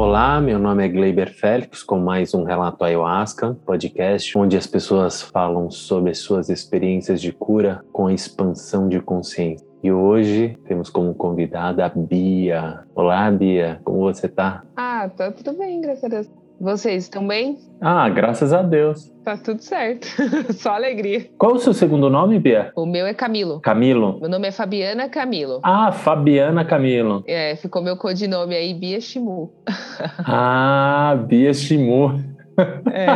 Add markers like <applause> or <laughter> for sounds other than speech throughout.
Olá, meu nome é Gleiber Félix, com mais um Relato Ayahuasca, podcast onde as pessoas falam sobre suas experiências de cura com a expansão de consciência. E hoje temos como convidada a Bia. Olá, Bia, como você tá? Ah, tá tudo bem, graças a Deus. Vocês estão bem? Ah, graças a Deus. Tá tudo certo. <laughs> Só alegria. Qual o seu segundo nome, Bia? O meu é Camilo. Camilo. Meu nome é Fabiana Camilo. Ah, Fabiana Camilo. É, ficou meu codinome aí, Bia Shimu. <laughs> ah, Bia Shimu. É.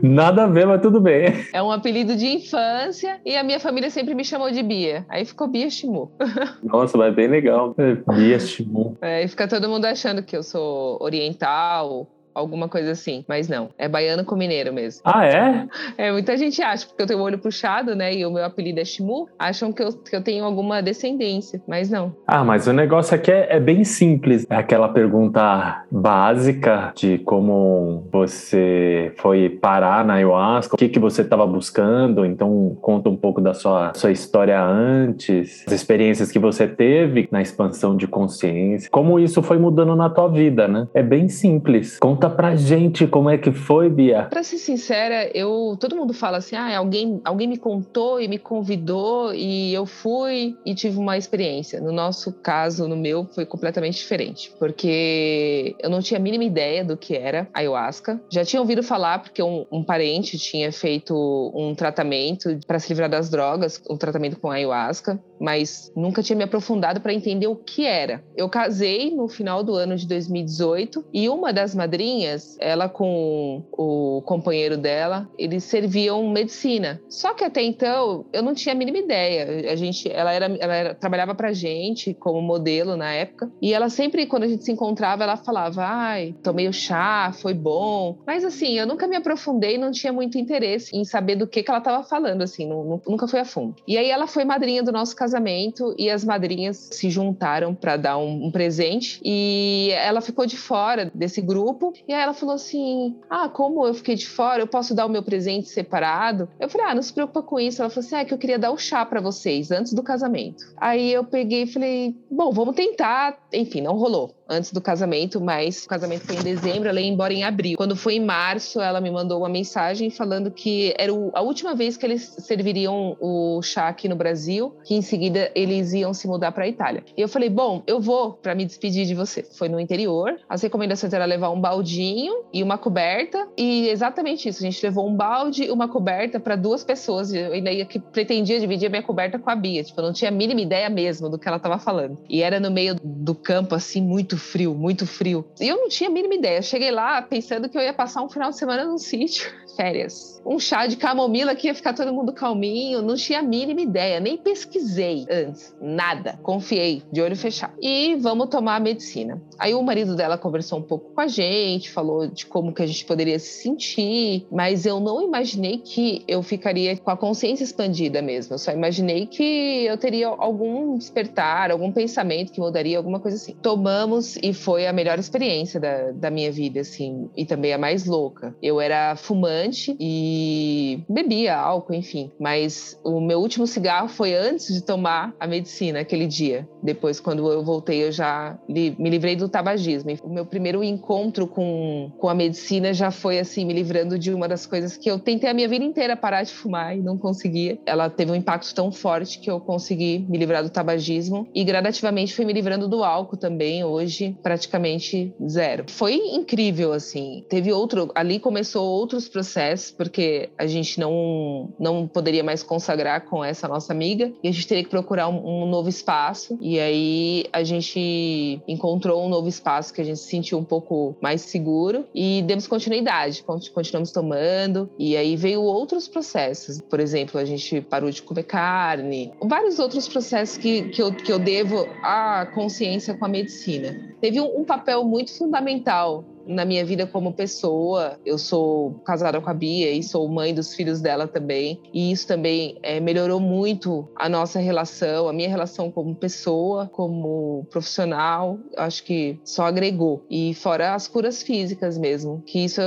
<laughs> Nada a ver, mas tudo bem. É um apelido de infância e a minha família sempre me chamou de Bia. Aí ficou Bia Shimu. <laughs> Nossa, mas é bem legal. Bia Shimu. É, e fica todo mundo achando que eu sou oriental alguma coisa assim. Mas não, é baiano com mineiro mesmo. Ah, é? <laughs> É, muita gente acha, porque eu tenho o olho puxado, né? E o meu apelido é Shimu, acham que eu, que eu tenho alguma descendência, mas não. Ah, mas o negócio aqui é, é bem simples. É aquela pergunta básica de como você foi parar na ayahuasca, o que, que você estava buscando. Então, conta um pouco da sua, sua história antes, as experiências que você teve na expansão de consciência, como isso foi mudando na tua vida, né? É bem simples. Conta Conta pra gente como é que foi, Bia. Pra ser sincera, eu todo mundo fala assim: "Ah, alguém, alguém me contou e me convidou e eu fui e tive uma experiência". No nosso caso, no meu, foi completamente diferente, porque eu não tinha a mínima ideia do que era ayahuasca. Já tinha ouvido falar porque um, um parente tinha feito um tratamento para se livrar das drogas, um tratamento com ayahuasca, mas nunca tinha me aprofundado para entender o que era. Eu casei no final do ano de 2018 e uma das madrinhas ela com o companheiro dela, eles serviam medicina. Só que até então eu não tinha a mínima ideia. A gente, ela era, ela era, trabalhava pra gente como modelo na época, e ela sempre quando a gente se encontrava, ela falava: "Ai, tomei o chá, foi bom". Mas assim, eu nunca me aprofundei, não tinha muito interesse em saber do que que ela estava falando assim, não, nunca foi a fundo. E aí ela foi madrinha do nosso casamento e as madrinhas se juntaram para dar um, um presente e ela ficou de fora desse grupo e aí ela falou assim: Ah, como eu fiquei de fora, eu posso dar o meu presente separado? Eu falei: Ah, não se preocupa com isso. Ela falou assim: é que eu queria dar o chá para vocês antes do casamento. Aí eu peguei e falei: Bom, vamos tentar. Enfim, não rolou antes do casamento, mas o casamento foi em dezembro, ela ia embora em abril. Quando foi em março, ela me mandou uma mensagem falando que era a última vez que eles serviriam o chá aqui no Brasil, que em seguida eles iam se mudar para a Itália. E eu falei: "Bom, eu vou para me despedir de você". Foi no interior. As recomendações era levar um baldinho e uma coberta, e exatamente isso, a gente levou um balde e uma coberta para duas pessoas. Eu ainda ia que pretendia dividir a minha coberta com a Bia, tipo, eu não tinha a mínima ideia mesmo do que ela estava falando. E era no meio do campo assim, muito muito frio, muito frio. E eu não tinha a mínima ideia. Eu cheguei lá pensando que eu ia passar um final de semana num <laughs> sítio, férias um chá de camomila que ia ficar todo mundo calminho. Não tinha a mínima ideia, nem pesquisei antes, nada. Confiei, de olho fechado. E vamos tomar a medicina. Aí o marido dela conversou um pouco com a gente, falou de como que a gente poderia se sentir, mas eu não imaginei que eu ficaria com a consciência expandida mesmo. Eu só imaginei que eu teria algum despertar, algum pensamento que mudaria, alguma coisa assim. Tomamos e foi a melhor experiência da, da minha vida, assim, e também a mais louca. Eu era fumante e bebia álcool, enfim. Mas o meu último cigarro foi antes de tomar a medicina, aquele dia. Depois, quando eu voltei, eu já li, me livrei do tabagismo. O meu primeiro encontro com, com a medicina já foi assim, me livrando de uma das coisas que eu tentei a minha vida inteira parar de fumar e não conseguia. Ela teve um impacto tão forte que eu consegui me livrar do tabagismo e gradativamente fui me livrando do álcool também, hoje praticamente zero. Foi incrível, assim. Teve outro, ali começou outros processos, porque a gente não, não poderia mais consagrar com essa nossa amiga e a gente teria que procurar um, um novo espaço. E aí a gente encontrou um novo espaço que a gente se sentiu um pouco mais seguro e demos continuidade, continuamos tomando. E aí veio outros processos. Por exemplo, a gente parou de comer carne, vários outros processos que, que, eu, que eu devo à consciência com a medicina. Teve um, um papel muito fundamental na minha vida como pessoa. Eu sou casada com a Bia e sou mãe dos filhos dela também. E isso também é, melhorou muito a nossa relação, a minha relação como pessoa, como profissional. Acho que só agregou. E fora as curas físicas mesmo, que isso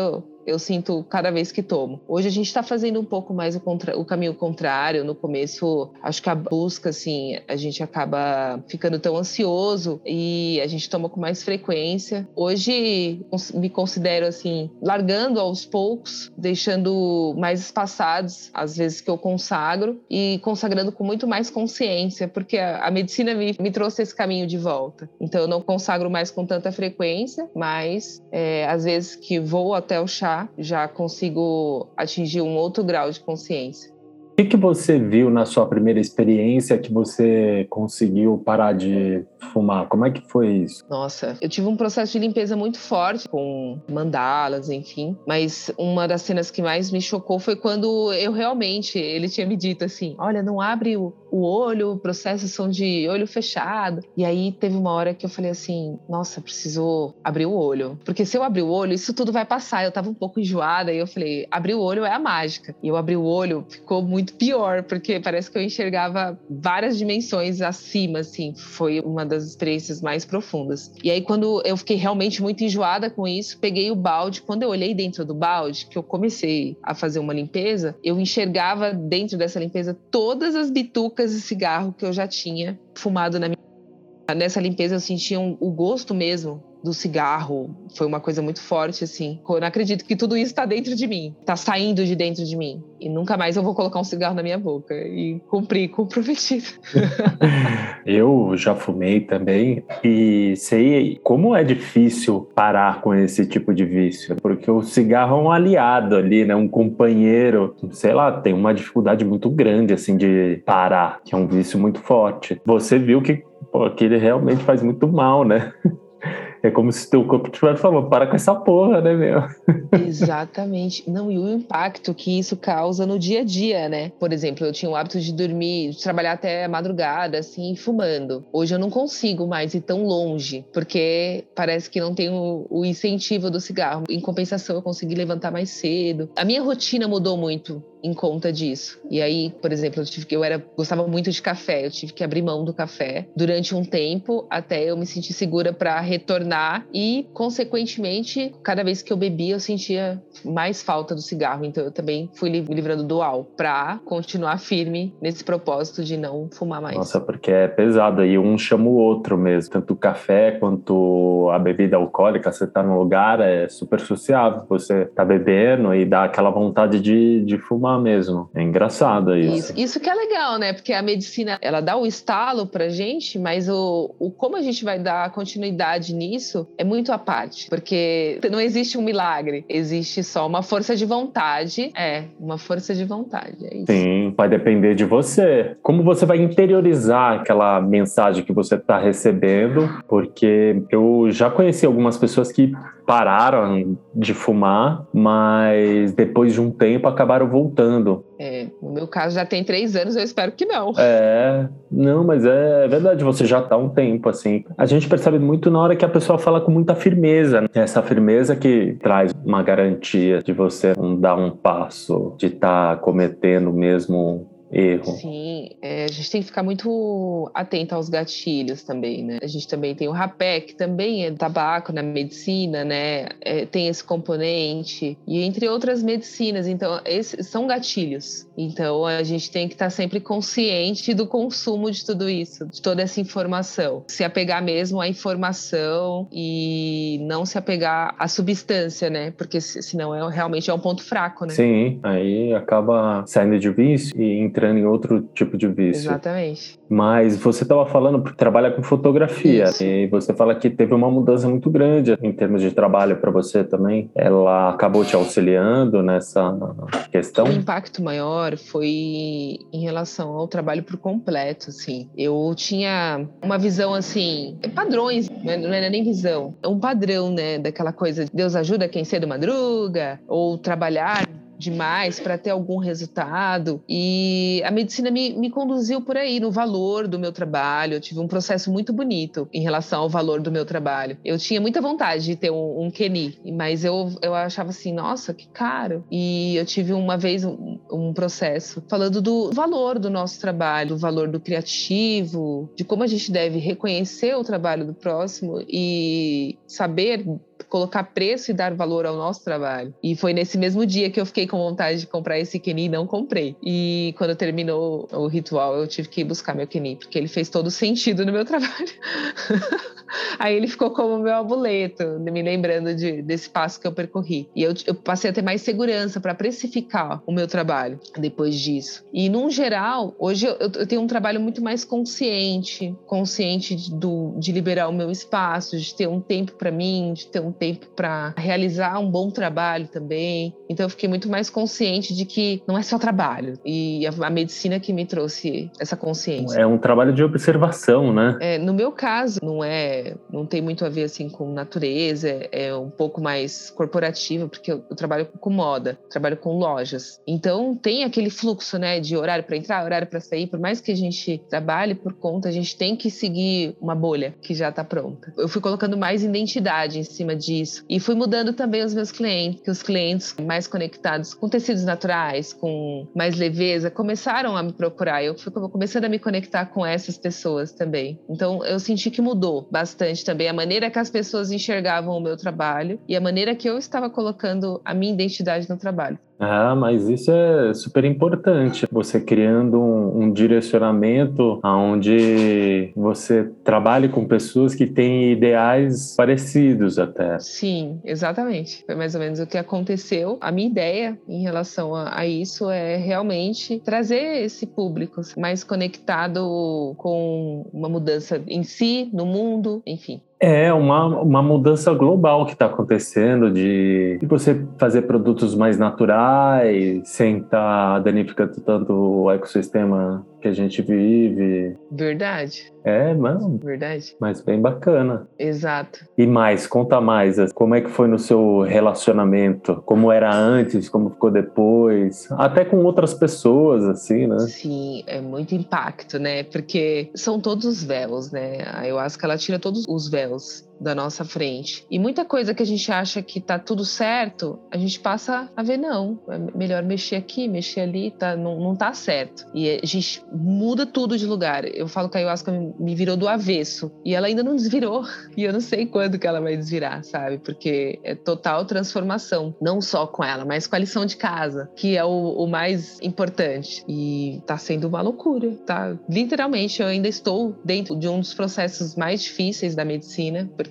eu sinto cada vez que tomo. Hoje a gente está fazendo um pouco mais o, contra, o, caminho contrário. No começo, acho que a busca, assim, a gente acaba ficando tão ansioso e a gente toma com mais frequência. Hoje me considero assim, largando aos poucos, deixando mais espaçados as vezes que eu consagro e consagrando com muito mais consciência, porque a, a medicina me, me trouxe esse caminho de volta. Então eu não consagro mais com tanta frequência, mas é, às vezes que vou até o chá já consigo atingir um outro grau de consciência. O que, que você viu na sua primeira experiência que você conseguiu parar de fumar? Como é que foi isso? Nossa, eu tive um processo de limpeza muito forte com mandalas, enfim. Mas uma das cenas que mais me chocou foi quando eu realmente, ele tinha me dito assim: olha, não abre o, o olho, processos são de olho fechado. E aí teve uma hora que eu falei assim: nossa, precisou abrir o olho. Porque se eu abrir o olho, isso tudo vai passar. Eu tava um pouco enjoada e eu falei: abrir o olho é a mágica. E eu abri o olho, ficou muito pior, porque parece que eu enxergava várias dimensões acima, assim. Foi uma das experiências mais profundas. E aí, quando eu fiquei realmente muito enjoada com isso, peguei o balde. Quando eu olhei dentro do balde, que eu comecei a fazer uma limpeza, eu enxergava dentro dessa limpeza todas as bitucas de cigarro que eu já tinha fumado na minha. Nessa limpeza eu sentia um, o gosto mesmo do cigarro foi uma coisa muito forte, assim. Eu não acredito que tudo isso está dentro de mim, está saindo de dentro de mim. E nunca mais eu vou colocar um cigarro na minha boca. E cumprir com o prometido. <laughs> eu já fumei também e sei como é difícil parar com esse tipo de vício, porque o cigarro é um aliado ali, né? Um companheiro, sei lá, tem uma dificuldade muito grande, assim, de parar, que é um vício muito forte. Você viu que, pô, que ele realmente faz muito mal, né? <laughs> É como se teu corpo tivesse falando, para com essa porra, né, meu? <laughs> Exatamente. Não, e o impacto que isso causa no dia a dia, né? Por exemplo, eu tinha o hábito de dormir, de trabalhar até madrugada, assim, fumando. Hoje eu não consigo mais ir tão longe, porque parece que não tenho o incentivo do cigarro. Em compensação, eu consegui levantar mais cedo. A minha rotina mudou muito em conta disso. E aí, por exemplo, eu tive que eu era gostava muito de café, eu tive que abrir mão do café durante um tempo até eu me sentir segura para retornar e consequentemente, cada vez que eu bebia, eu sentia mais falta do cigarro, então eu também fui me livrando do álcool para continuar firme nesse propósito de não fumar mais. Nossa, porque é pesado aí, um chama o outro mesmo, tanto o café quanto a bebida alcoólica, você tá num lugar é super sociável, você tá bebendo e dá aquela vontade de, de fumar mesmo. É engraçado isso. isso. Isso que é legal, né? Porque a medicina, ela dá o estalo pra gente, mas o, o como a gente vai dar continuidade nisso é muito à parte. Porque não existe um milagre, existe só uma força de vontade. É, uma força de vontade. É Sim, vai depender de você. Como você vai interiorizar aquela mensagem que você está recebendo, porque eu já conheci algumas pessoas que pararam de fumar, mas depois de um tempo acabaram voltando. É, no meu caso já tem três anos, eu espero que não. É, não, mas é verdade, você já tá um tempo assim. A gente percebe muito na hora que a pessoa fala com muita firmeza. Né? Essa firmeza que traz uma garantia de você não dar um passo, de estar tá cometendo mesmo erro. Sim, é, a gente tem que ficar muito atento aos gatilhos também, né? A gente também tem o rapé, que também é tabaco na medicina, né? É, tem esse componente, e entre outras medicinas. Então, esses são gatilhos. Então, a gente tem que estar sempre consciente do consumo de tudo isso, de toda essa informação. Se apegar mesmo à informação e não se apegar à substância, né? Porque senão é, realmente é um ponto fraco, né? Sim, aí acaba saindo de vício e entrando em outro tipo de vício. Exatamente. Mas você estava falando que trabalha com fotografia Isso. e você fala que teve uma mudança muito grande em termos de trabalho para você também. Ela acabou te auxiliando nessa questão? O impacto maior foi em relação ao trabalho por completo, assim. Eu tinha uma visão assim, padrões, né? não era nem visão, é um padrão, né, daquela coisa Deus ajuda quem cedo madruga ou trabalhar demais para ter algum resultado. E a medicina me, me conduziu por aí, no valor do meu trabalho. Eu tive um processo muito bonito em relação ao valor do meu trabalho. Eu tinha muita vontade de ter um, um Keni, mas eu, eu achava assim, nossa, que caro. E eu tive uma vez um, um processo falando do valor do nosso trabalho, do valor do criativo, de como a gente deve reconhecer o trabalho do próximo e saber colocar preço e dar valor ao nosso trabalho. E foi nesse mesmo dia que eu fiquei com vontade de comprar esse Kenny e não comprei. E quando terminou o ritual, eu tive que ir buscar meu Kenny, porque ele fez todo sentido no meu <laughs> trabalho. Aí ele ficou como meu amuleto, me lembrando de, desse passo que eu percorri. E eu, eu passei a ter mais segurança para precificar o meu trabalho depois disso. E, num geral, hoje eu, eu tenho um trabalho muito mais consciente consciente do, de liberar o meu espaço, de ter um tempo para mim, de ter um tempo para realizar um bom trabalho também. Então, eu fiquei muito mais consciente de que não é só trabalho. E a, a medicina que me trouxe essa consciência. É um trabalho de observação, né? É, no meu caso, não é não tem muito a ver assim com natureza, é um pouco mais corporativa, porque eu, eu trabalho com moda, trabalho com lojas. Então tem aquele fluxo, né, de horário para entrar, horário para sair, por mais que a gente trabalhe por conta, a gente tem que seguir uma bolha que já está pronta. Eu fui colocando mais identidade em cima disso e fui mudando também os meus clientes, que os clientes mais conectados com tecidos naturais, com mais leveza, começaram a me procurar. Eu fui começando a me conectar com essas pessoas também. Então eu senti que mudou bastante também a maneira que as pessoas enxergavam o meu trabalho e a maneira que eu estava colocando a minha identidade no trabalho. Ah, mas isso é super importante. Você criando um, um direcionamento onde você trabalhe com pessoas que têm ideais parecidos até. Sim, exatamente. Foi mais ou menos o que aconteceu. A minha ideia em relação a, a isso é realmente trazer esse público mais conectado com uma mudança em si, no mundo, enfim. É uma, uma mudança global que está acontecendo de, de, você fazer produtos mais naturais, sem estar tá danificando tanto o ecossistema que a gente vive. Verdade. É, mano. Verdade. Mas bem bacana. Exato. E mais, conta mais. Como é que foi no seu relacionamento? Como era antes, como ficou depois? Até com outras pessoas, assim, né? Sim, é muito impacto, né? Porque são todos os véus, né? A ayahuasca, ela tira todos os véus da nossa frente. E muita coisa que a gente acha que tá tudo certo, a gente passa a ver, não, é melhor mexer aqui, mexer ali, tá, não, não tá certo. E a gente muda tudo de lugar. Eu falo que a ayahuasca me virou do avesso e ela ainda não desvirou. <laughs> E eu não sei quando que ela vai desvirar, sabe? Porque é total transformação, não só com ela, mas com a lição de casa, que é o, o mais importante. E tá sendo uma loucura, tá? Literalmente, eu ainda estou dentro de um dos processos mais difíceis da medicina, porque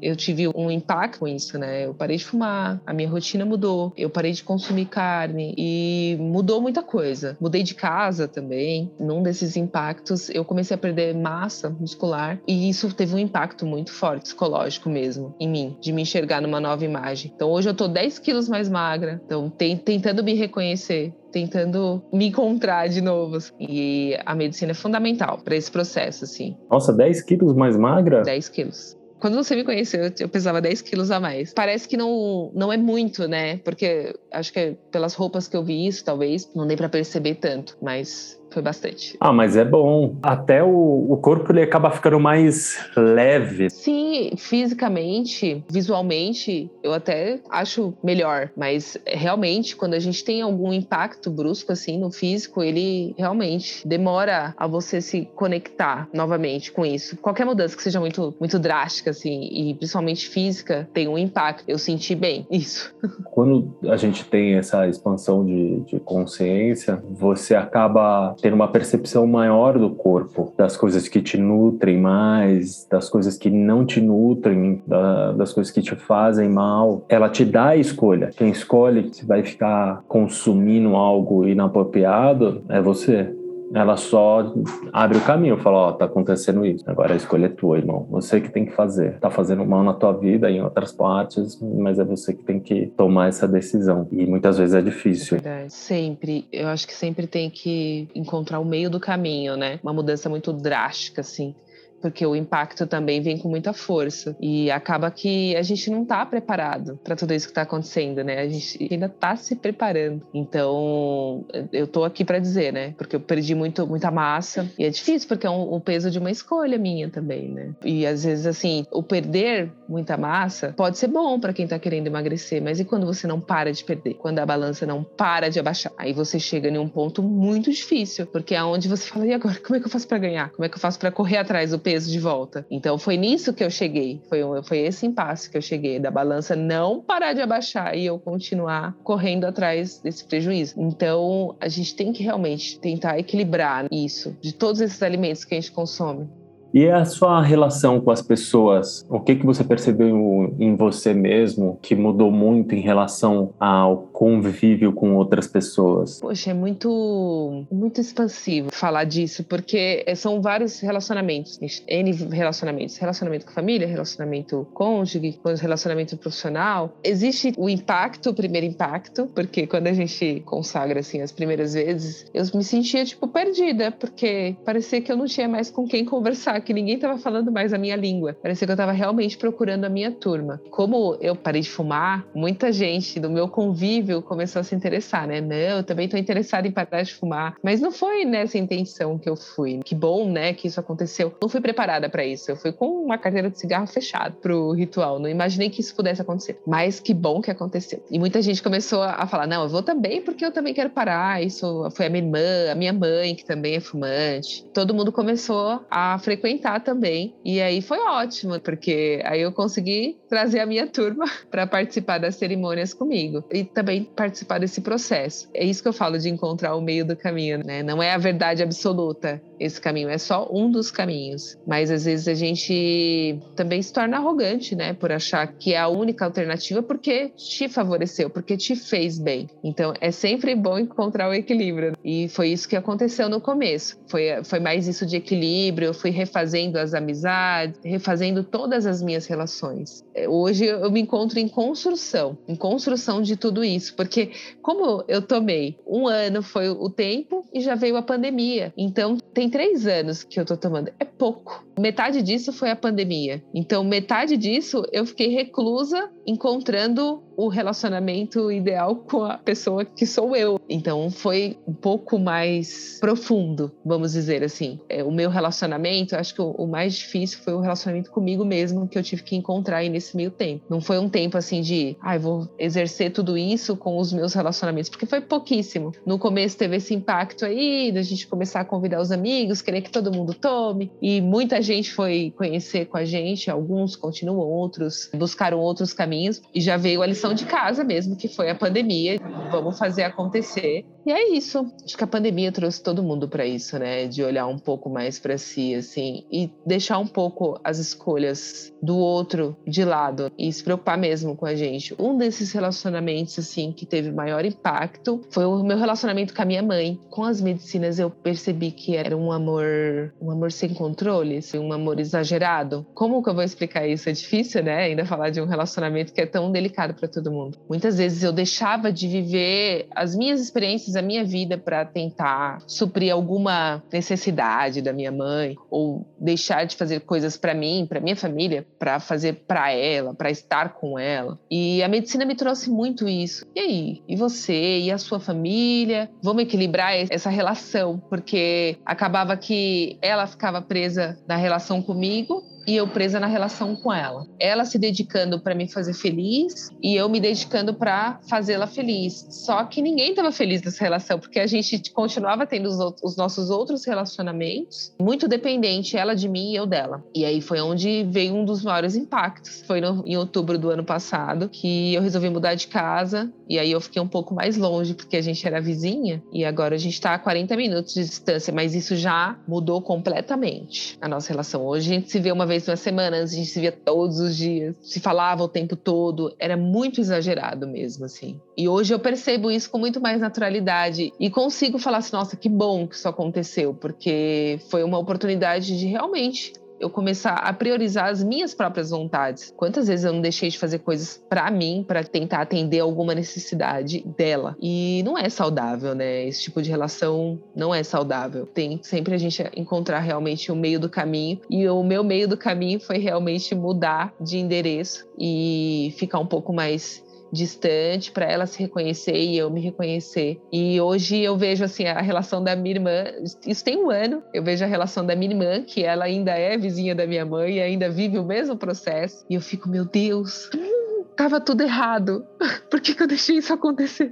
eu tive um impacto com isso, né? Eu parei de fumar, a minha rotina mudou, eu parei de consumir carne e mudou muita coisa. Mudei de casa também. Num desses impactos, eu comecei a perder massa muscular e isso teve um impacto muito forte, psicológico mesmo, em mim, de me enxergar numa nova imagem. Então hoje eu tô 10 quilos mais magra, então tentando me reconhecer, tentando me encontrar de novo. E a medicina é fundamental para esse processo, assim. Nossa, 10 quilos mais magra? 10 quilos. Quando você me conheceu, eu pesava 10 quilos a mais. Parece que não, não é muito, né? Porque acho que pelas roupas que eu vi isso, talvez, não dei para perceber tanto. Mas foi bastante. Ah, mas é bom. Até o, o corpo ele acaba ficando mais leve. Sim, fisicamente, visualmente, eu até acho melhor. Mas realmente, quando a gente tem algum impacto brusco assim no físico, ele realmente demora a você se conectar novamente com isso. Qualquer mudança que seja muito, muito drástica, assim, e principalmente física, tem um impacto. Eu senti bem <laughs> isso. Quando a gente tem essa expansão de, de consciência, você acaba ter uma percepção maior do corpo, das coisas que te nutrem mais, das coisas que não te nutrem, da, das coisas que te fazem mal. Ela te dá a escolha. Quem escolhe se vai ficar consumindo algo inapropriado é você ela só abre o caminho, fala, ó, oh, tá acontecendo isso. Agora a escolha é tua, irmão. Você que tem que fazer. Tá fazendo mal na tua vida, em outras partes, mas é você que tem que tomar essa decisão. E muitas vezes é difícil. É verdade. Sempre. Eu acho que sempre tem que encontrar o meio do caminho, né? Uma mudança muito drástica, assim porque o impacto também vem com muita força e acaba que a gente não está preparado para tudo isso que está acontecendo, né? A gente ainda está se preparando. Então, eu tô aqui para dizer, né? Porque eu perdi muito, muita massa e é difícil porque é um, o peso de uma escolha minha também, né? E às vezes assim, o perder muita massa pode ser bom para quem está querendo emagrecer, mas e quando você não para de perder? Quando a balança não para de abaixar? Aí você chega em um ponto muito difícil, porque é onde você fala e agora, como é que eu faço para ganhar? Como é que eu faço para correr atrás do peso de volta. Então foi nisso que eu cheguei. Foi, foi esse impasse que eu cheguei, da balança não parar de abaixar e eu continuar correndo atrás desse prejuízo. Então a gente tem que realmente tentar equilibrar isso de todos esses alimentos que a gente consome. E a sua relação com as pessoas? O que que você percebeu em você mesmo que mudou muito em relação ao convívio com outras pessoas? Poxa, é muito muito expansivo falar disso, porque são vários relacionamentos, N relacionamentos, relacionamento com família, relacionamento cônjuge, relacionamento profissional. Existe o impacto, o primeiro impacto, porque quando a gente consagra assim as primeiras vezes, eu me sentia tipo perdida, porque parecia que eu não tinha mais com quem conversar que ninguém estava falando mais a minha língua. Parecia que eu estava realmente procurando a minha turma. Como eu parei de fumar, muita gente do meu convívio começou a se interessar, né? Não, eu também estou interessada em parar de fumar. Mas não foi nessa intenção que eu fui. Que bom, né, que isso aconteceu. Não fui preparada para isso. Eu fui com uma carteira de cigarro fechada pro ritual. Não imaginei que isso pudesse acontecer. Mas que bom que aconteceu. E muita gente começou a falar: não, eu vou também porque eu também quero parar. Isso foi a minha irmã, a minha mãe, que também é fumante. Todo mundo começou a frequentar frequentar também. E aí foi ótimo, porque aí eu consegui trazer a minha turma <laughs> para participar das cerimônias comigo e também participar desse processo. É isso que eu falo de encontrar o meio do caminho, né? Não é a verdade absoluta esse caminho, é só um dos caminhos. Mas às vezes a gente também se torna arrogante, né, por achar que é a única alternativa porque te favoreceu, porque te fez bem. Então é sempre bom encontrar o equilíbrio. E foi isso que aconteceu no começo. Foi, foi mais isso de equilíbrio, eu fui refazendo as amizades, refazendo todas as minhas relações. É, hoje eu me encontro em construção, em construção de tudo isso, porque como eu tomei um ano foi o tempo e já veio a pandemia. Então tem três anos que eu tô tomando. É pouco. Metade disso foi a pandemia. Então, metade disso eu fiquei reclusa encontrando o relacionamento ideal com a pessoa que sou eu. Então, foi um pouco mais profundo, vamos dizer assim. É, o meu relacionamento, acho que o, o, mais difícil foi o relacionamento comigo mesmo que eu tive que encontrar aí nesse meio tempo. Não foi um tempo assim de, ai, ah, vou exercer tudo isso com os meus relacionamentos, porque foi pouquíssimo. No começo teve esse impacto aí, da gente começar a convidar os amigos, querer que todo mundo tome, e muita gente foi conhecer com a gente, alguns continuam, outros buscaram outros caminhos, e já veio a lição de casa mesmo, que foi a pandemia. Vamos fazer acontecer. E é isso. Acho que a pandemia trouxe todo mundo para isso, né? De olhar um pouco mais para si, assim, e deixar um pouco as escolhas do outro de lado e se preocupar mesmo com a gente. Um desses relacionamentos, assim, que teve maior impacto foi o meu relacionamento com a minha mãe. Com as medicinas, eu percebi que era um amor, um amor sem controle, assim, um amor exagerado. Como que eu vou explicar isso? É difícil, né? Ainda falar de um relacionamento que é tão delicado para todo mundo. Muitas vezes eu deixava de viver as minhas experiências, a minha vida para tentar suprir alguma necessidade da minha mãe ou deixar de fazer coisas para mim, para minha família, para fazer para ela, para estar com ela. E a medicina me trouxe muito isso. E aí? E você? E a sua família? Vamos equilibrar essa relação, porque acabava que ela ficava presa na relação comigo e eu presa na relação com ela. Ela se dedicando para me fazer feliz e eu me dedicando para fazê-la feliz. Só que ninguém estava feliz nessa relação, porque a gente continuava tendo os, os, nossos outros relacionamentos, muito dependente, ela de mim e eu dela. E aí foi onde veio um dos maiores impactos. Foi no, em outubro do ano passado que eu resolvi mudar de casa e aí eu fiquei um pouco mais longe, porque a gente era vizinha e agora a gente está a 40 minutos de distância, mas isso já mudou completamente a nossa relação. Hoje a gente se vê uma vez vez na semana, a gente se via todos os dias, se falava o tempo todo, era muito exagerado mesmo, assim. E hoje eu percebo isso com muito mais naturalidade e consigo falar assim, nossa, que bom que isso aconteceu, porque foi uma oportunidade de realmente eu começar a priorizar as minhas próprias vontades. Quantas vezes eu não deixei de fazer coisas para mim, para tentar atender alguma necessidade dela? E não é saudável, né? Esse tipo de relação não é saudável. Tem sempre a gente encontrar realmente o meio do caminho. E o meu meio do caminho foi realmente mudar de endereço e ficar um pouco mais distante para ela se reconhecer e eu me reconhecer. E hoje eu vejo assim a relação da minha irmã, isso tem um ano, eu vejo a relação da minha irmã, que ela ainda é vizinha da minha mãe e ainda vive o mesmo processo, e eu fico, meu Deus, tava tudo errado. <laughs> Por que, que eu deixei isso acontecer?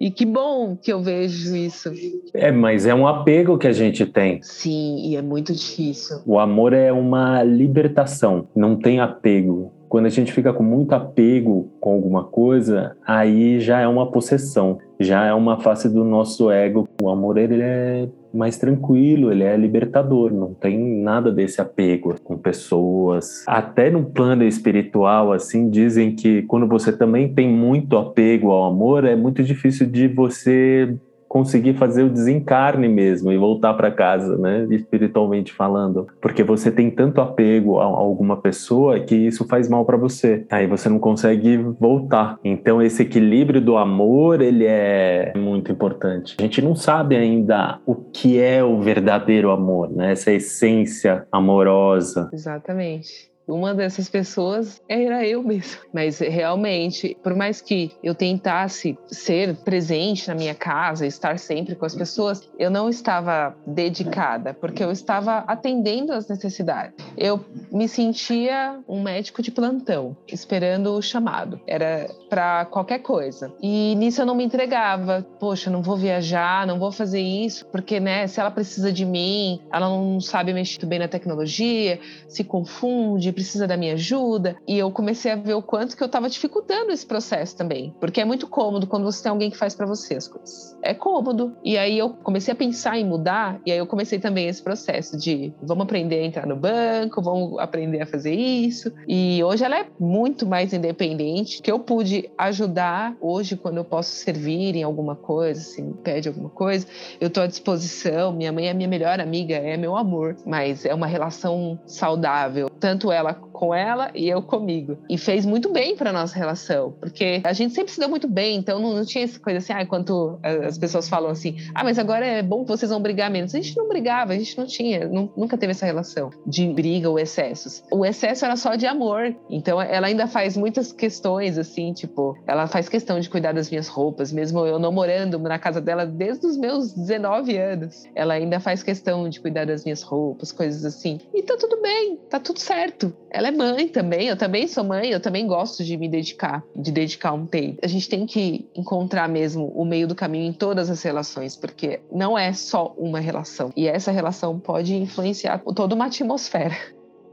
E que bom que eu vejo isso. É, mas é um apego que a gente tem. Sim, e é muito difícil. O amor é uma libertação, não tem apego. Quando a gente fica com muito apego com alguma coisa, aí já é uma possessão, já é uma face do nosso ego. O amor ele é mais tranquilo, ele é libertador, não tem nada desse apego com pessoas. Até no plano espiritual, assim, dizem que quando você também tem muito apego ao amor, é muito difícil de você conseguir fazer o desencarne mesmo e voltar para casa, né, espiritualmente falando, porque você tem tanto apego a alguma pessoa que isso faz mal para você. Aí você não consegue voltar. Então esse equilíbrio do amor, ele é muito importante. A gente não sabe ainda o que é o verdadeiro amor, né? Essa essência amorosa. Exatamente. Uma dessas pessoas era eu mesma. Mas realmente, por mais que eu tentasse ser presente na minha casa, estar sempre com as pessoas, eu não estava dedicada, porque eu estava atendendo às necessidades. Eu me sentia um médico de plantão, esperando o chamado. Era para qualquer coisa. E nisso eu não me entregava. Poxa, não vou viajar, não vou fazer isso, porque né, se ela precisa de mim, ela não sabe mexer bem na tecnologia, se confunde, precisa da minha ajuda. E eu comecei a ver o quanto que eu estava dificultando esse processo também. Porque é muito cômodo quando você tem alguém que faz para você as coisas. É cômodo. E aí eu comecei a pensar em mudar, e aí eu comecei também esse processo de vamos aprender a entrar no banco, vamos aprender a fazer isso. E hoje ela é muito mais independente, que eu pude ajudar hoje quando eu posso servir em alguma coisa, se me pede alguma coisa, eu estou à disposição. Minha mãe é minha melhor amiga, é meu amor, mas é uma relação saudável. Tanto ela ela com ela e eu comigo. E fez muito bem para nossa relação, porque a gente sempre se deu muito bem, então não, não tinha essa coisa assim, ah, enquanto as pessoas falam assim, ah, mas agora é bom que vocês vão brigar menos. A gente não brigava, a gente não tinha, não, nunca teve essa relação de briga ou excessos. O excesso era só de amor. Então ela ainda faz muitas questões assim, tipo, ela faz questão de cuidar das minhas roupas, mesmo eu não morando na casa dela desde os meus 19 anos. Ela ainda faz questão de cuidar das minhas roupas, coisas assim. E tá tudo bem, tá tudo certo ela é mãe também, eu também sou mãe, eu também gosto de me dedicar, de dedicar um tempo. A gente tem que encontrar mesmo o meio do caminho em todas as relações, porque não é só uma relação. E essa relação pode influenciar toda uma atmosfera.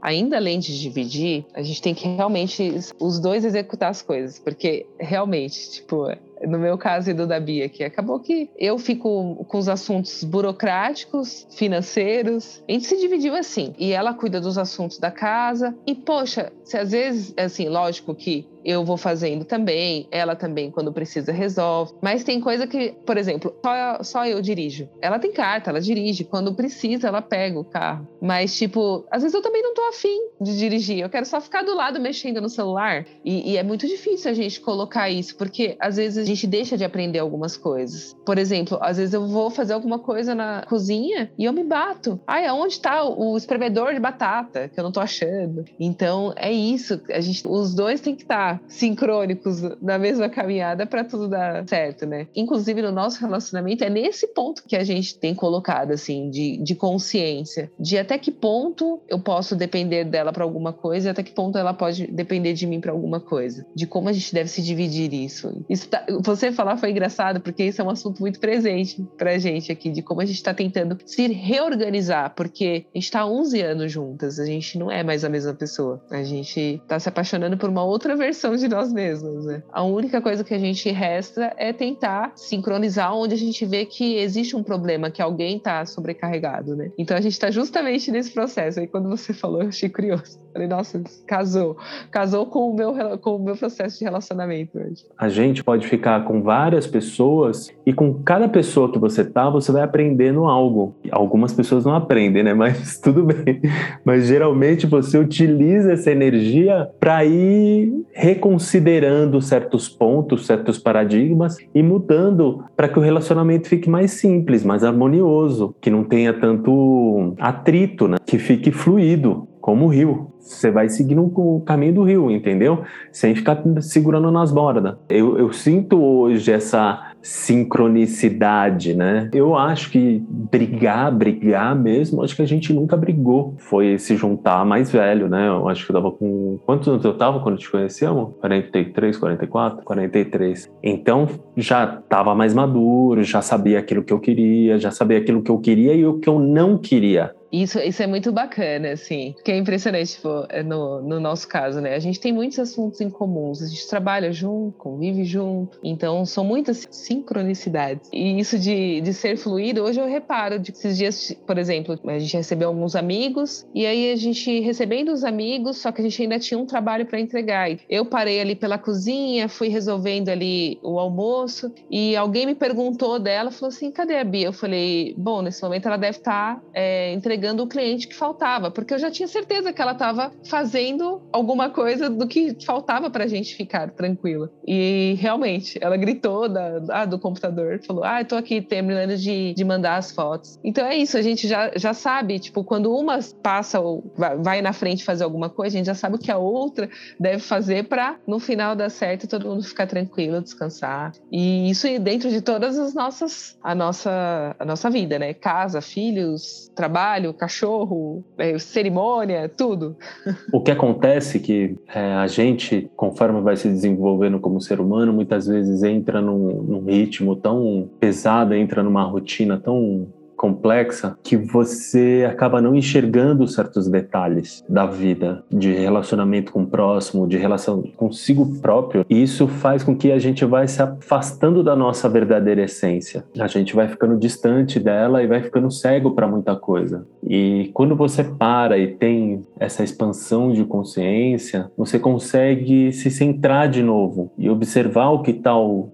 Ainda além de dividir, a gente tem que realmente os dois executar as coisas, porque realmente, tipo, no meu caso e do da Bia, que acabou que eu fico com os assuntos burocráticos, financeiros. A gente se dividiu assim. E ela cuida dos assuntos da casa. E, poxa, se às vezes, assim, lógico que eu vou fazendo também, ela também, quando precisa, resolve. Mas tem coisa que, por exemplo, só, só eu dirijo. Ela tem carta, ela dirige. Quando precisa, ela pega o carro. Mas, tipo, às vezes eu também não tô afim de dirigir. Eu quero só ficar do lado mexendo no celular. E, e é muito difícil a gente colocar isso, porque às vezes gente deixa de aprender algumas coisas. Por exemplo, às vezes eu vou fazer alguma coisa na cozinha e eu me bato. Ai, aonde tá o espremedor de batata? Que eu não tô achando. Então, é isso. A gente, os dois têm que estar sincrônicos na mesma caminhada para tudo dar certo, né? Inclusive no nosso relacionamento é nesse ponto que a gente tem colocado assim de, de consciência, de até que ponto eu posso depender dela para alguma coisa e até que ponto ela pode depender de mim para alguma coisa, de como a gente deve se dividir isso. Isso tá, você falar foi engraçado porque isso é um assunto muito presente para gente aqui de como a gente está tentando se reorganizar, porque a gente está 11 anos juntas, a gente não é mais a mesma pessoa, a gente está se apaixonando por uma outra versão de nós mesmos, né? A única coisa que a gente resta é tentar sincronizar onde a gente vê que existe um problema, que alguém está sobrecarregado, né? Então a gente está justamente nesse processo. Aí quando você falou, eu achei curioso. Falei, nossa, casou. Casou com o meu, com o meu processo de relacionamento hoje. A gente pode ficar com várias pessoas e com cada pessoa que você tá, você vai aprendendo algo. Algumas pessoas não aprendem, né? Mas <laughs> tudo bem. Mas geralmente você utiliza essa energia para ir reconsiderando certos pontos, certos paradigmas e mudando para que o relacionamento fique mais simples, mais harmonioso, que não tenha tanto atrito, né? que fique fluido, como o rio. Você vai seguindo o caminho do rio, entendeu? Sem ficar segurando nas bordas. Eu, eu sinto hoje essa sincronicidade, né? Eu acho que brigar, brigar mesmo, acho que a gente nunca brigou. Foi se juntar mais velho, né? Eu acho que eu tava com. Quantos anos eu tava quando te conhecemos? 43, 44? 43. Então já tava mais maduro, já sabia aquilo que eu queria, já sabia aquilo que eu queria e o que eu não queria. Isso, isso é muito bacana, assim. Que é impressionante, tipo, é no, no nosso caso, né? A gente tem muitos assuntos em comuns. A gente trabalha junto, convive junto. Então, são muitas sincronicidades. E isso de, de ser fluido, hoje eu reparo de que esses dias, por exemplo, a gente recebeu alguns amigos, e aí a gente recebendo os amigos, só que a gente ainda tinha um trabalho para entregar. Eu parei ali pela cozinha, fui resolvendo ali o almoço, e alguém me perguntou dela, falou assim: cadê a Bia? Eu falei, bom, nesse momento ela deve estar tá, é, entregando entregando o cliente que faltava, porque eu já tinha certeza que ela estava fazendo alguma coisa do que faltava para a gente ficar tranquila. E realmente, ela gritou da, ah, do computador, falou: Ah, estou aqui terminando de, de mandar as fotos. Então é isso, a gente já, já sabe, tipo, quando uma passa ou vai na frente fazer alguma coisa, a gente já sabe o que a outra deve fazer para no final dar certo todo mundo ficar tranquilo, descansar. E isso dentro de todas as nossas, a nossa, a nossa vida, né? Casa, filhos, trabalho cachorro, é, cerimônia, tudo. O que acontece é que é, a gente, conforme vai se desenvolvendo como ser humano, muitas vezes entra num, num ritmo tão pesado, entra numa rotina tão complexa que você acaba não enxergando certos detalhes da vida, de relacionamento com o próximo, de relação consigo próprio. E isso faz com que a gente vai se afastando da nossa verdadeira essência. A gente vai ficando distante dela e vai ficando cego para muita coisa. E quando você para e tem essa expansão de consciência, você consegue se centrar de novo e observar o que está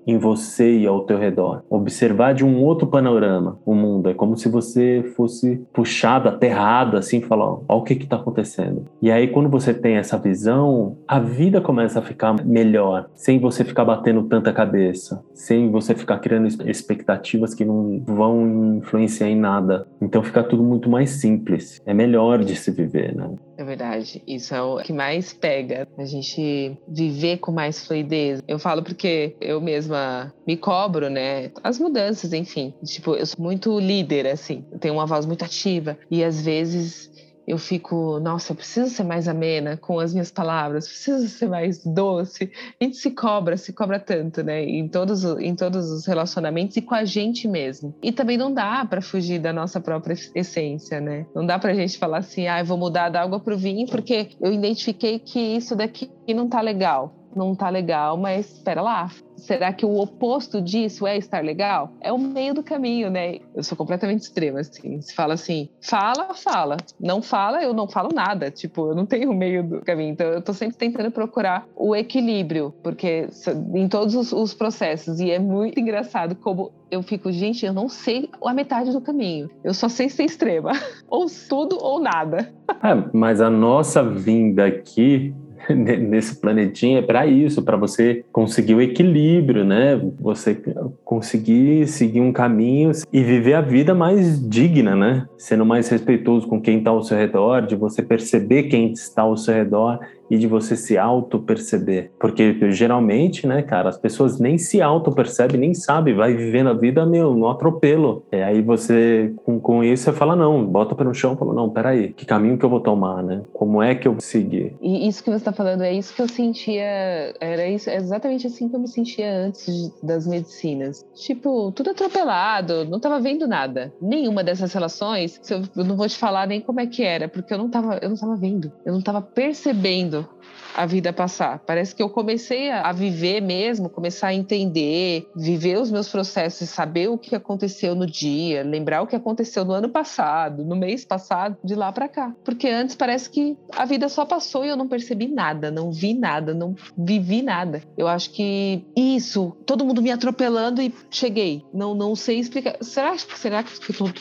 em você e ao teu redor. Observar de um outro panorama o mundo. É como se você fosse puxado, aterrado, assim, falar, ó, o que está acontecendo. E aí, quando você tem essa visão, a vida começa a ficar melhor, sem você ficar batendo tanta cabeça, sem você ficar criando expectativas que não vão influenciar em nada. Então fica tudo muito mais simples. É melhor de se viver, né? É verdade. Isso é o que mais pega. A gente viver com mais fluidez. Eu falo porque eu mesma me cobro, né? As mudanças, enfim. Tipo, eu sou muito líder, assim. Eu tenho uma voz muito ativa. E às vezes eu fico, nossa, eu preciso ser mais amena com as minhas palavras, preciso ser mais doce. A gente se cobra, se cobra tanto, né? Em todos, em todos os relacionamentos e com a gente mesmo. E também não dá para fugir da nossa própria essência, né? Não dá pra gente falar assim, ah, eu vou mudar da água pro vinho porque eu identifiquei que isso daqui não tá legal não tá legal, mas espera lá. Será que o oposto disso é estar legal? É o meio do caminho, né? Eu sou completamente extrema, assim. Se fala assim, fala, fala. Não fala, eu não falo nada. Tipo, eu não tenho o <laughs> meio do caminho. Então, eu tô sempre tentando procurar o equilíbrio, porque em todos os, os processos. E é muito engraçado como eu fico, gente, eu não sei a metade do caminho. Eu só sei ser extrema. <laughs> ou tudo ou nada. É, mas a nossa vinda aqui <laughs> nesse planetinha é para isso, para você conseguir o equilíbrio, né? Você conseguir seguir um caminho e viver a vida mais digna, né? Sendo mais respeitoso com quem está ao seu redor, de você perceber quem está ao seu redor e de você se auto-perceber. Porque geralmente, né, cara, as pessoas nem se auto-percebem, nem sabem, vai vivendo a vida, meu, no atropelo. E aí você, com, com isso, você fala, não, bota o no chão e fala, não, peraí, que caminho que eu vou tomar, né? Como é que eu vou seguir? E isso que você está falando, é isso que eu sentia, era isso, é exatamente assim que eu me sentia antes das medicinas. Tipo, tudo atropelado, não tava vendo nada. Nenhuma dessas relações, eu não vou te falar nem como é que era, porque eu não tava, eu não tava vendo, eu não tava percebendo a vida passar. Parece que eu comecei a viver mesmo, começar a entender, viver os meus processos saber o que aconteceu no dia, lembrar o que aconteceu no ano passado, no mês passado, de lá para cá. Porque antes parece que a vida só passou e eu não percebi nada, não vi nada, não vivi nada. Eu acho que isso, todo mundo me atropelando e cheguei. Não, não sei explicar. Será, será que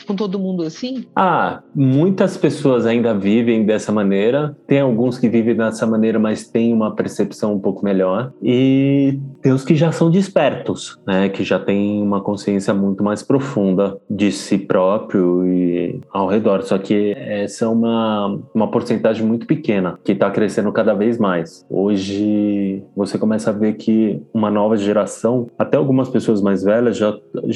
com todo mundo assim? Ah, muitas pessoas ainda vivem dessa maneira. Tem alguns que vivem dessa maneira, mas têm uma percepção um pouco melhor. E tem os que já são despertos, né? Que já têm uma consciência muito mais profunda de si próprio e ao redor. Só que essa é uma, uma porcentagem muito pequena, que está crescendo cada vez mais. Hoje, você começa a ver que uma nova geração, até algumas pessoas mais velhas, já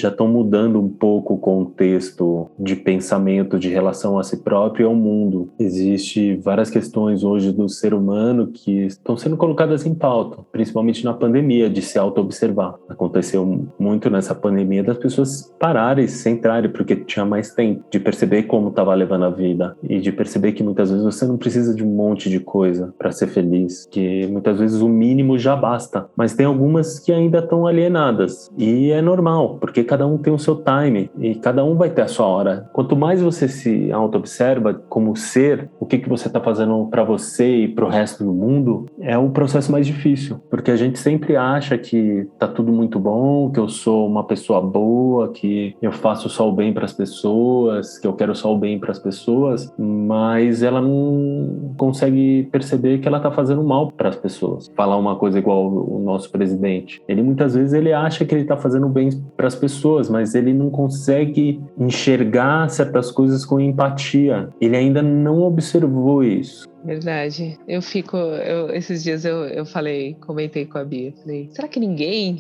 estão mudando um pouco o contexto de pensamento de relação a si próprio e ao mundo. Existe várias questões hoje do ser humano que estão sendo colocadas em pauta, principalmente na pandemia, de se auto-observar. Aconteceu muito nessa pandemia das pessoas pararem, se centrarem, porque tinha mais tempo de perceber como estava levando a vida e de perceber que muitas vezes você não precisa de um monte de coisa para ser feliz, que muitas vezes o mínimo já basta. Mas tem algumas que ainda estão alienadas e é normal, porque cada um tem o seu time e cada um vai ter a sua hora. Quanto mais você se auto-observa como ser, o que, que você está fazendo para você e para o resto do mundo, é o processo mais difícil, porque a gente sempre acha que tá tudo muito bom, que eu sou uma pessoa boa, que eu faço só o bem para as pessoas, que eu quero só o bem para as pessoas, mas ela não consegue perceber que ela está fazendo mal para as pessoas. Falar uma coisa igual o nosso presidente, ele muitas vezes ele acha que ele está fazendo bem para as pessoas, mas ele não consegue enxergar certas coisas com empatia. Ele ainda não observou isso. Verdade. Eu fico. Eu, esses dias eu, eu falei, comentei com a Bia. Falei, será que ninguém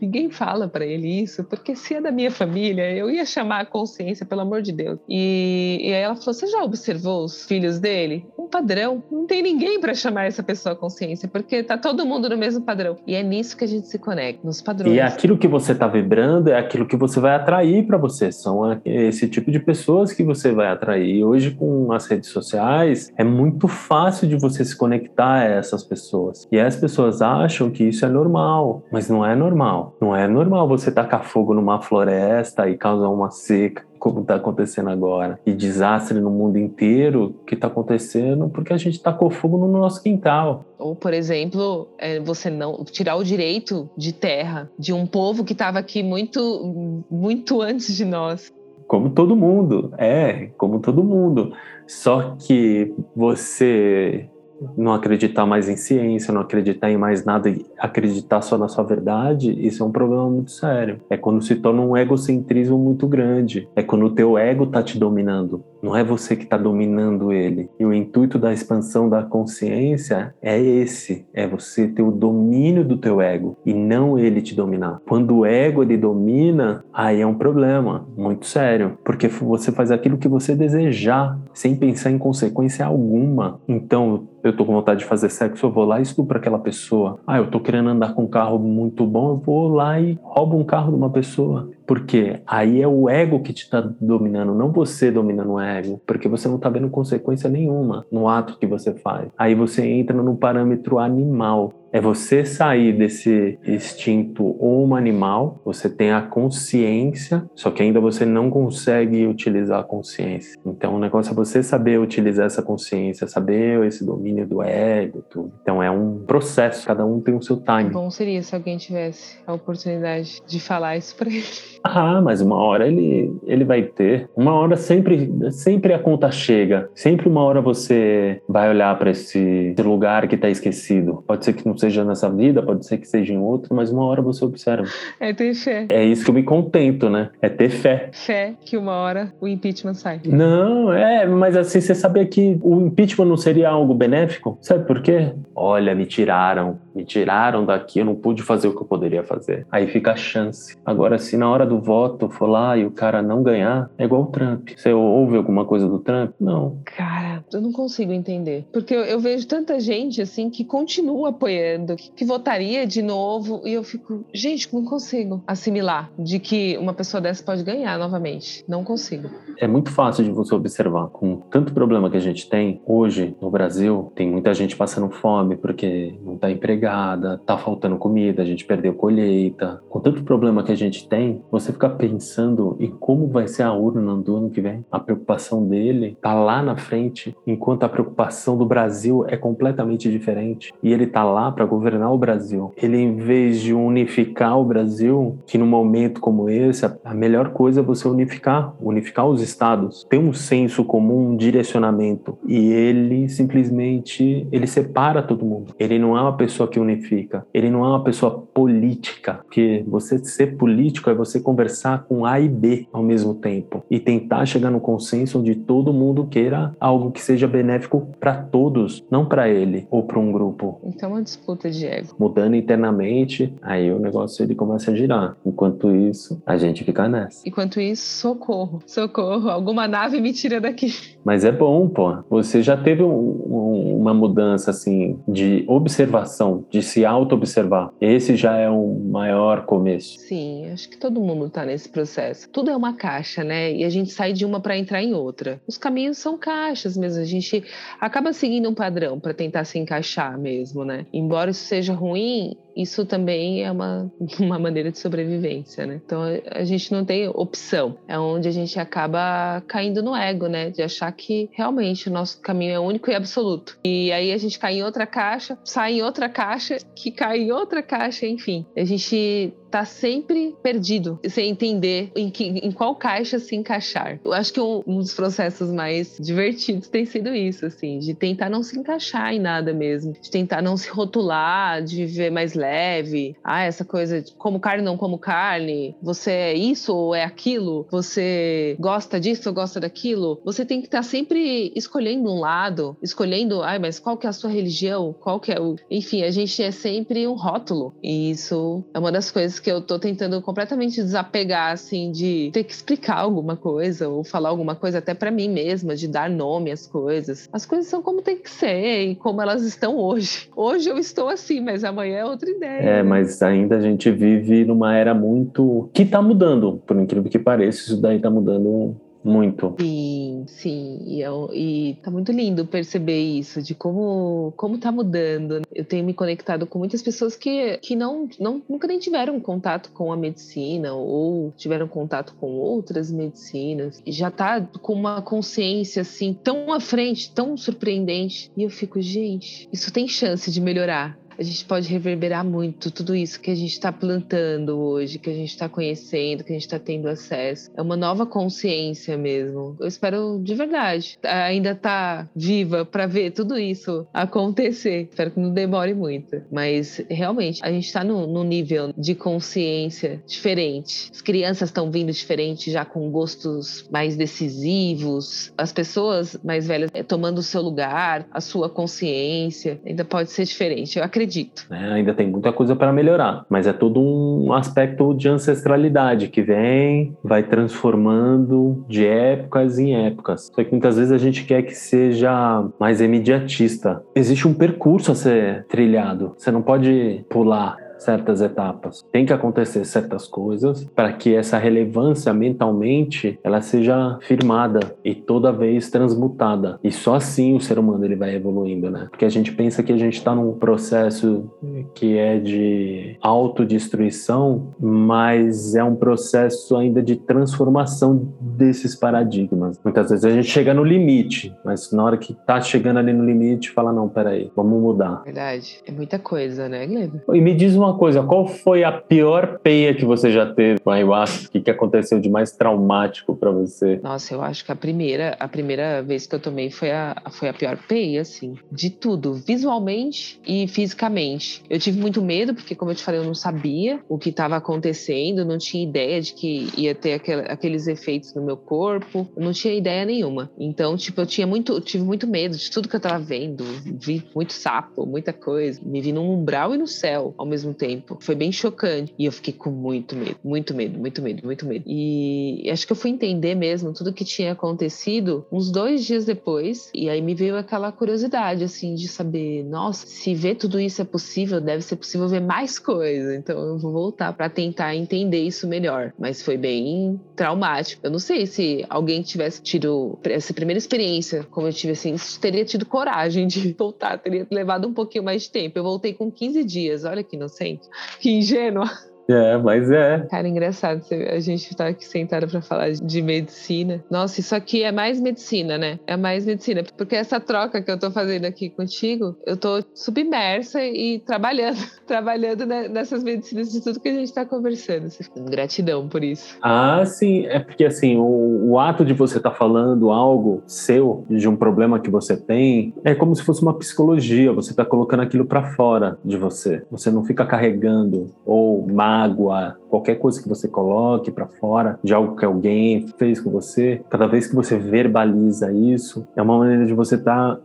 ninguém fala para ele isso, porque se é da minha família, eu ia chamar a consciência, pelo amor de Deus. E, e aí ela falou: Você já observou os filhos dele? Um padrão. Não tem ninguém para chamar essa pessoa a consciência, porque tá todo mundo no mesmo padrão. E é nisso que a gente se conecta, nos padrões. E aquilo que você tá vibrando é aquilo que você vai atrair para você. São esse tipo de pessoas que você vai atrair. E hoje, com as redes sociais, é muito fácil de você se conectar a essas pessoas. E as pessoas acham que isso é normal, mas não é normal. Não é normal você tacar fogo numa floresta e causar uma seca, como está acontecendo agora, e desastre no mundo inteiro que está acontecendo porque a gente tacou fogo no nosso quintal. Ou, por exemplo, é você não tirar o direito de terra de um povo que estava aqui muito, muito antes de nós. Como todo mundo, é, como todo mundo. Só que você não acreditar mais em ciência, não acreditar em mais nada e acreditar só na sua verdade, isso é um problema muito sério. É quando se torna um egocentrismo muito grande. É quando o teu ego tá te dominando. Não é você que está dominando ele. E o intuito da expansão da consciência é esse: é você ter o domínio do teu ego e não ele te dominar. Quando o ego ele domina, aí é um problema muito sério, porque você faz aquilo que você desejar sem pensar em consequência alguma. Então, eu tô com vontade de fazer sexo, eu vou lá e estupro aquela pessoa. Ah, eu tô querendo andar com um carro muito bom, eu vou lá e roubo um carro de uma pessoa. Porque aí é o ego que te está dominando, não você dominando o ego, porque você não está vendo consequência nenhuma no ato que você faz. Aí você entra no parâmetro animal. É você sair desse instinto homo animal, você tem a consciência, só que ainda você não consegue utilizar a consciência. Então o negócio é você saber utilizar essa consciência, saber esse domínio do ego, tudo. Então é um processo, cada um tem o seu time. Bom seria se alguém tivesse a oportunidade de falar isso para ele. Ah, mas uma hora ele, ele vai ter. Uma hora sempre, sempre a conta chega. Sempre uma hora você vai olhar para esse, esse, lugar que está esquecido. Pode ser que não seja nessa vida, pode ser que seja em outro, mas uma hora você observa. É ter fé. É isso que eu me contento, né? É ter fé. Fé que uma hora o impeachment sai. Não, é, mas assim, você sabia que o impeachment não seria algo benéfico? Sabe por quê? Olha, me tiraram. Me tiraram daqui, eu não pude fazer o que eu poderia fazer. Aí fica a chance. Agora, se na hora do voto for lá e o cara não ganhar, é igual o Trump. Você ouve alguma coisa do Trump? Não. Cara, eu não consigo entender. Porque eu, eu vejo tanta gente, assim, que continua apoiando, que, que, votaria de novo, e eu fico, gente, não consigo assimilar de que uma pessoa dessa pode ganhar novamente. Não consigo. É muito fácil de você observar. Com tanto problema que a gente tem hoje no Brasil, tem muita gente passando fome porque não está empregado desempregada, tá faltando comida, a gente perdeu colheita. Com tanto problema que a gente tem, você fica pensando em como vai ser a urna do ano que vem. A preocupação dele tá lá na frente, enquanto a preocupação do Brasil é completamente diferente. E ele tá lá para governar o Brasil. Ele, em vez de unificar o Brasil, que num momento como esse, a melhor coisa é você unificar, unificar os estados, ter um senso comum, um direcionamento. E ele simplesmente ele separa todo mundo. Ele não é uma pessoa que unifica. Ele não é uma pessoa política, porque você ser político é você conversar com A e B ao mesmo tempo e tentar chegar no consenso onde todo mundo queira algo que seja benéfico para todos, não para ele ou para um grupo. Então é uma disputa de ego. Mudando internamente, aí o negócio ele começa a girar. Enquanto isso, a gente fica nessa. Enquanto isso, socorro, socorro, alguma nave me tira daqui. <laughs> Mas é bom, pô. Você já teve um, um, uma mudança assim de observação, de se auto-observar. Esse já é um maior começo. Sim, acho que todo mundo está nesse processo. Tudo é uma caixa, né? E a gente sai de uma para entrar em outra. Os caminhos são caixas mesmo. A gente acaba seguindo um padrão para tentar se encaixar mesmo, né? Embora isso seja ruim, isso também é uma, <laughs> uma maneira de sobrevivência, né? Então a gente não tem opção. É onde a gente acaba caindo no ego, né? De achar que realmente o nosso caminho é único e absoluto. E aí a gente cai em outra caixa, sai em outra caixa, que cai em outra caixa, enfim. A gente tá sempre perdido, sem entender em, que, em qual caixa se encaixar. Eu acho que um, um, dos processos mais divertidos tem sido isso, assim, de tentar não se encaixar em nada mesmo, de tentar não se rotular, de viver mais leve. Ah, essa coisa de como carne, não como carne, você é isso ou é aquilo, você gosta disso ou gosta daquilo. Você tem que estar tá sempre escolhendo um lado, escolhendo, ai, mas qual que é a sua religião, qual que é o. Enfim, a gente é sempre um rótulo. E isso é uma das coisas que eu tô tentando completamente desapegar, assim, de ter que explicar alguma coisa ou falar alguma coisa até para mim mesma, de dar nome às coisas. As coisas são como tem que ser e como elas estão hoje. Hoje eu estou assim, mas amanhã é outra ideia. É, mas ainda a gente vive numa era muito. que tá mudando, por incrível que pareça, isso daí tá mudando muito. Sim, sim. E, eu, e tá muito lindo perceber isso, de como, como tá mudando. Eu tenho me conectado com muitas pessoas que, que não, não, nunca nem tiveram contato com a medicina ou tiveram contato com outras medicinas. E já tá com uma consciência, assim, tão à frente, tão surpreendente. E eu fico, gente, isso tem chance de melhorar a gente pode reverberar muito tudo isso que a gente está plantando hoje, que a gente está conhecendo, que a gente está tendo acesso. É uma nova consciência mesmo. Eu espero de verdade ainda estar tá viva para ver tudo isso acontecer. Espero que não demore muito. Mas realmente, a gente está num nível de consciência diferente. As crianças estão vindo diferente, já com gostos mais decisivos. As pessoas mais velhas eh, tomando o seu lugar, a sua consciência. Ainda pode ser diferente. Eu acredito acredito. É, ainda tem muita coisa para melhorar, mas é todo um aspecto de ancestralidade que vem, vai transformando de épocas em épocas. Só que muitas vezes a gente quer que seja mais imediatista. Existe um percurso a ser trilhado. Você não pode pular certas etapas. Tem que acontecer certas coisas para que essa relevância mentalmente ela seja firmada e toda vez transmutada. E só assim o ser humano ele vai evoluindo, né? Porque a gente pensa que a gente está num processo que é de autodestruição, mas é um processo ainda de transformação desses paradigmas. Muitas vezes a gente chega no limite, mas na hora que tá chegando ali no limite, fala não, peraí, vamos mudar. Verdade. É muita coisa, né, Gleba? E me diz uma uma coisa, qual foi a pior peia que você já teve com a ayahuasca? O que, que aconteceu de mais traumático para você? Nossa, eu acho que a primeira, a primeira vez que eu tomei foi a, foi a pior peia, assim, de tudo, visualmente e fisicamente. Eu tive muito medo, porque, como eu te falei, eu não sabia o que estava acontecendo, não tinha ideia de que ia ter aquel, aqueles efeitos no meu corpo, não tinha ideia nenhuma. Então, tipo, eu tinha muito, tive muito medo de tudo que eu tava vendo, vi muito sapo, muita coisa, me vi num umbral e no céu ao mesmo tempo. Foi bem chocante. E eu fiquei com muito medo, muito medo, muito medo, muito medo. E acho que eu fui entender mesmo tudo que tinha acontecido uns dois dias depois. E aí me veio aquela curiosidade, assim, de saber, nossa, se ver tudo isso é possível deve ser possível ver mais coisa. Então eu vou voltar para tentar entender isso melhor. Mas foi bem traumático. Eu não sei se alguém tivesse tido essa primeira experiência, como eu tive assim, teria tido coragem de <laughs> voltar, teria levado um pouquinho mais de tempo. Eu voltei com 15 dias, olha que inocente, ingênua. É, mas é. Cara, engraçado. A gente tá aqui sentada para falar de medicina. Nossa, isso aqui é mais medicina, né? É mais medicina. Porque essa troca que eu tô fazendo aqui contigo, eu tô submersa e trabalhando, <laughs> trabalhando nessas medicinas de tudo que a gente tá conversando. Gratidão por isso. Ah, sim. É porque, assim, o, o ato de você estar tá falando algo seu, de um problema que você tem, é como se fosse uma psicologia. Você tá colocando aquilo para fora de você. Você não fica carregando ou mais água, qualquer coisa que você coloque para fora de algo que alguém fez com você, cada vez que você verbaliza isso, é uma maneira de você estar tá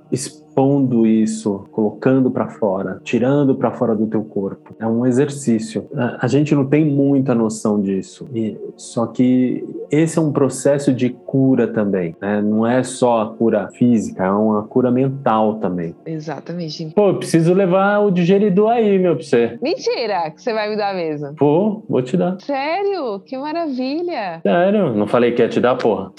expondo isso, colocando para fora, tirando para fora do teu corpo. É um exercício. A gente não tem muita noção disso. E, só que esse é um processo de cura também, né? Não é só a cura física, é uma cura mental também. Exatamente. Pô, eu preciso levar o digeridor aí, meu, pra você. Mentira que você vai me dar mesmo. Pô, vou te dar. Sério? Que maravilha. Sério? Não falei que ia te dar, porra.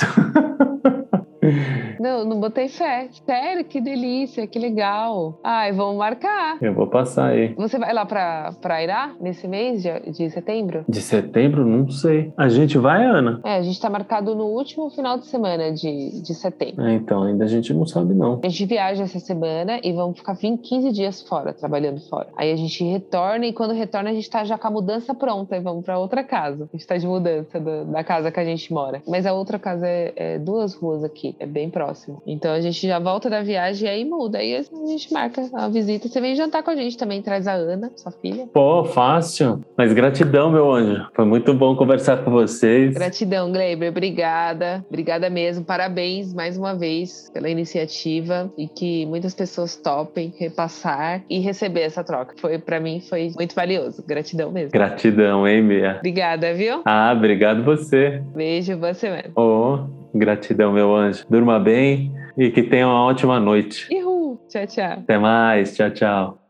<laughs> Não, não botei fé. Sério, que delícia, que legal. Ai, vamos marcar. Eu vou passar aí. Você vai lá pra, pra Irá nesse mês de, de setembro? De setembro? Não sei. A gente vai, Ana? É, a gente tá marcado no último final de semana de, de setembro. É, então, ainda a gente não sabe, não. A gente viaja essa semana e vamos ficar 20, 15 dias fora, trabalhando fora. Aí a gente retorna e quando retorna a gente tá já com a mudança pronta e vamos pra outra casa. A gente tá de mudança do, da casa que a gente mora. Mas a outra casa é, é duas ruas aqui é bem próximo. Então a gente já volta da viagem e aí muda. Aí a gente marca a visita. Você vem jantar com a gente também, traz a Ana, sua filha. Pô, fácil. Mas gratidão, meu anjo. Foi muito bom conversar com vocês. Gratidão, Gleiber. Obrigada. Obrigada mesmo. Parabéns mais uma vez pela iniciativa e que muitas pessoas topem repassar e receber essa troca. Foi para mim foi muito valioso. Gratidão mesmo. Gratidão, hein, Bia? Obrigada, viu? Ah, obrigado você. Beijo, boa semana. Oh. Gratidão, meu anjo. Durma bem e que tenha uma ótima noite. Uhul. Tchau, tchau. Até mais. Tchau, tchau.